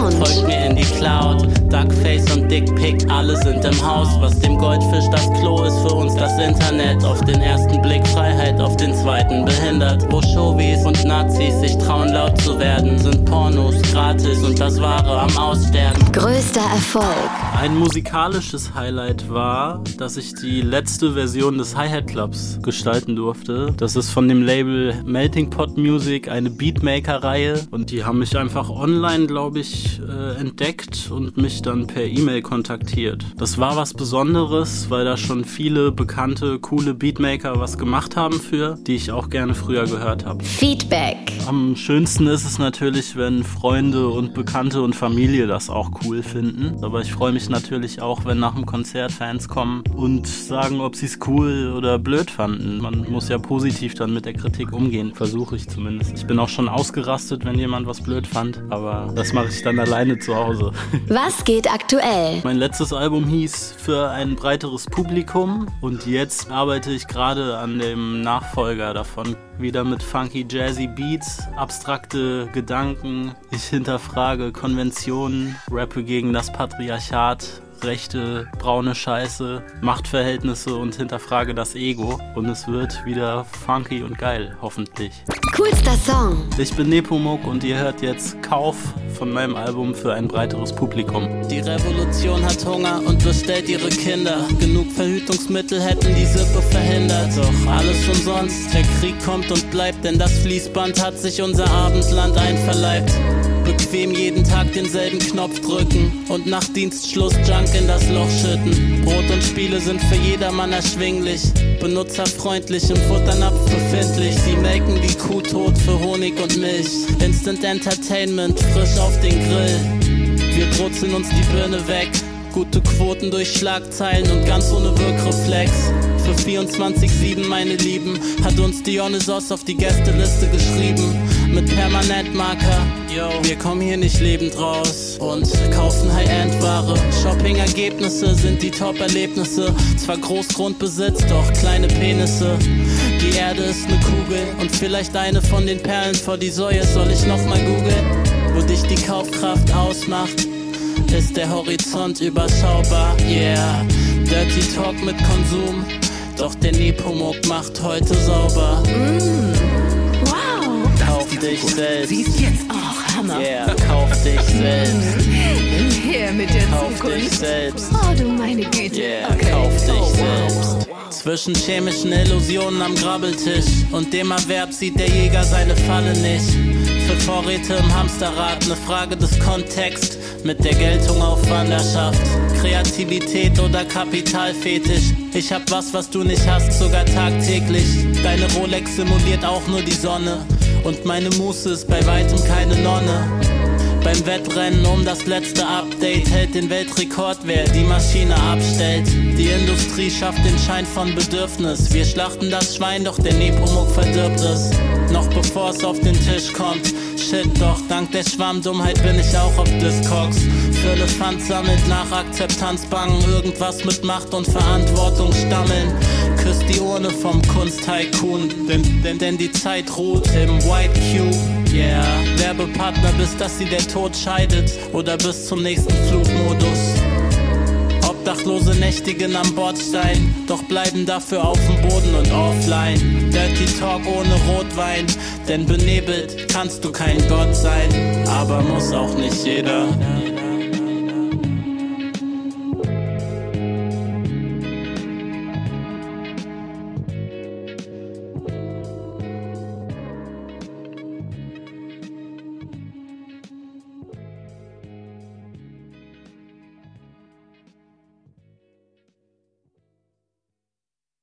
Lounge. Folgt mir in die Cloud, Duckface und Dickpick, alle sind im Haus. Was dem Goldfisch das Klo ist, für uns das Internet. Auf den ersten Blick Freiheit, auf den zweiten behindert. Wo Chauvis und Nazis sich trauen laut zu werden, sind Pornos gratis und das Wahre am Aussterben. Größter Erfolg. Ein musikalisches Highlight war, dass ich die letzte Version des Hi-Hat Clubs gestalten durfte. Das ist von dem Label Melting Pot Music, eine Beatmaker-Reihe. Und die haben mich einfach online, glaube ich, äh, entdeckt und mich dann per E-Mail kontaktiert. Das war was Besonderes, weil da schon viele bekannte, coole Beatmaker was gemacht haben für, die ich auch gerne früher gehört habe. Feedback. Am schönsten ist es natürlich, wenn Freunde und Bekannte und Familie das auch cool finden. Aber ich freue mich natürlich auch, wenn nach dem Konzert Fans kommen und sagen, ob sie es cool oder blöd fanden. Man muss ja positiv dann mit der Kritik umgehen, versuche ich zumindest. Ich bin auch schon ausgerastet, wenn jemand was blöd fand, aber das mache ich dann alleine zu Hause. Was geht aktuell? Mein letztes Album hieß Für ein breiteres Publikum und jetzt arbeite ich gerade an dem Nachfolger davon. Wieder mit funky jazzy Beats, abstrakte Gedanken. Ich hinterfrage Konventionen, rappe gegen das Patriarchat, rechte, braune Scheiße, Machtverhältnisse und hinterfrage das Ego. Und es wird wieder funky und geil, hoffentlich. Coolster Song. Ich bin Nepomuk und ihr hört jetzt Kauf von meinem Album für ein breiteres Publikum. Die Revolution hat Hunger und bestellt ihre Kinder. Genug Verhütungsmittel hätten die Sippe verhindert. Doch alles umsonst, der Krieg kommt und bleibt, denn das Fließband hat sich unser Abendland einverleibt. Bequem jeden Tag denselben Knopf drücken und nach Dienstschluss Junk in das Loch schütten. Brot und Spiele sind für jedermann erschwinglich, benutzerfreundlich im Futternapf befindlich. Tot für Honig und Milch. Instant Entertainment, frisch auf den Grill. Wir brutzeln uns die Birne weg. Gute Quoten durch Schlagzeilen und ganz ohne Wirkreflex. Für 24-7, meine Lieben, hat uns Dionysos auf die Gästeliste geschrieben. Mit Permanentmarker. Yo, wir kommen hier nicht lebend raus und kaufen High-End-Ware. Shopping-Ergebnisse sind die Top-Erlebnisse. Zwar Großgrundbesitz, doch kleine Penisse. Die Erde ist ne Kugel und vielleicht eine von den Perlen vor die Säue. Soll ich nochmal googeln, wo dich die Kaufkraft ausmacht? ist der Horizont überschaubar, yeah. Dirty Talk mit Konsum, doch der Nepomuk macht heute sauber. Wow. Dich selbst, Sie ist jetzt. Och, Hammer. yeah, kauf dich selbst, Her mit der kauf dich Zukunft. selbst, Oh, du meine Güte. yeah, okay. kauf dich oh, wow. selbst. Zwischen chemischen Illusionen am Grabbeltisch und dem Erwerb sieht der Jäger seine Falle nicht. Für Vorräte im Hamsterrad, ne Frage des Kontexts mit der Geltung auf Wanderschaft. Kreativität oder Kapitalfetisch. Ich hab was, was du nicht hast, sogar tagtäglich. Deine Rolex simuliert auch nur die Sonne. Und meine Muße ist bei weitem keine Nonne. Beim Wettrennen um das letzte Update hält den Weltrekord, wer die Maschine abstellt. Die Industrie schafft den Schein von Bedürfnis. Wir schlachten das Schwein, doch der Nepomuk verdirbt es. Noch bevor es auf den Tisch kommt. Shit, doch dank der Schwammdummheit bin ich auch auf Discogs. Für Elefant sammelt nach Akzeptanz bangen, irgendwas mit Macht und Verantwortung stammeln. Küsst die Urne vom Kunsttycoon, denn, denn, denn die Zeit ruht im White Cube. Yeah, Werbepartner, bis dass sie der Tod scheidet oder bis zum nächsten Flugmodus. Obdachlose nächtigen am Bordstein, doch bleiben dafür auf dem Boden und offline. Dirty Talk ohne Rotwein, denn benebelt kannst du kein Gott sein, aber muss auch nicht jeder.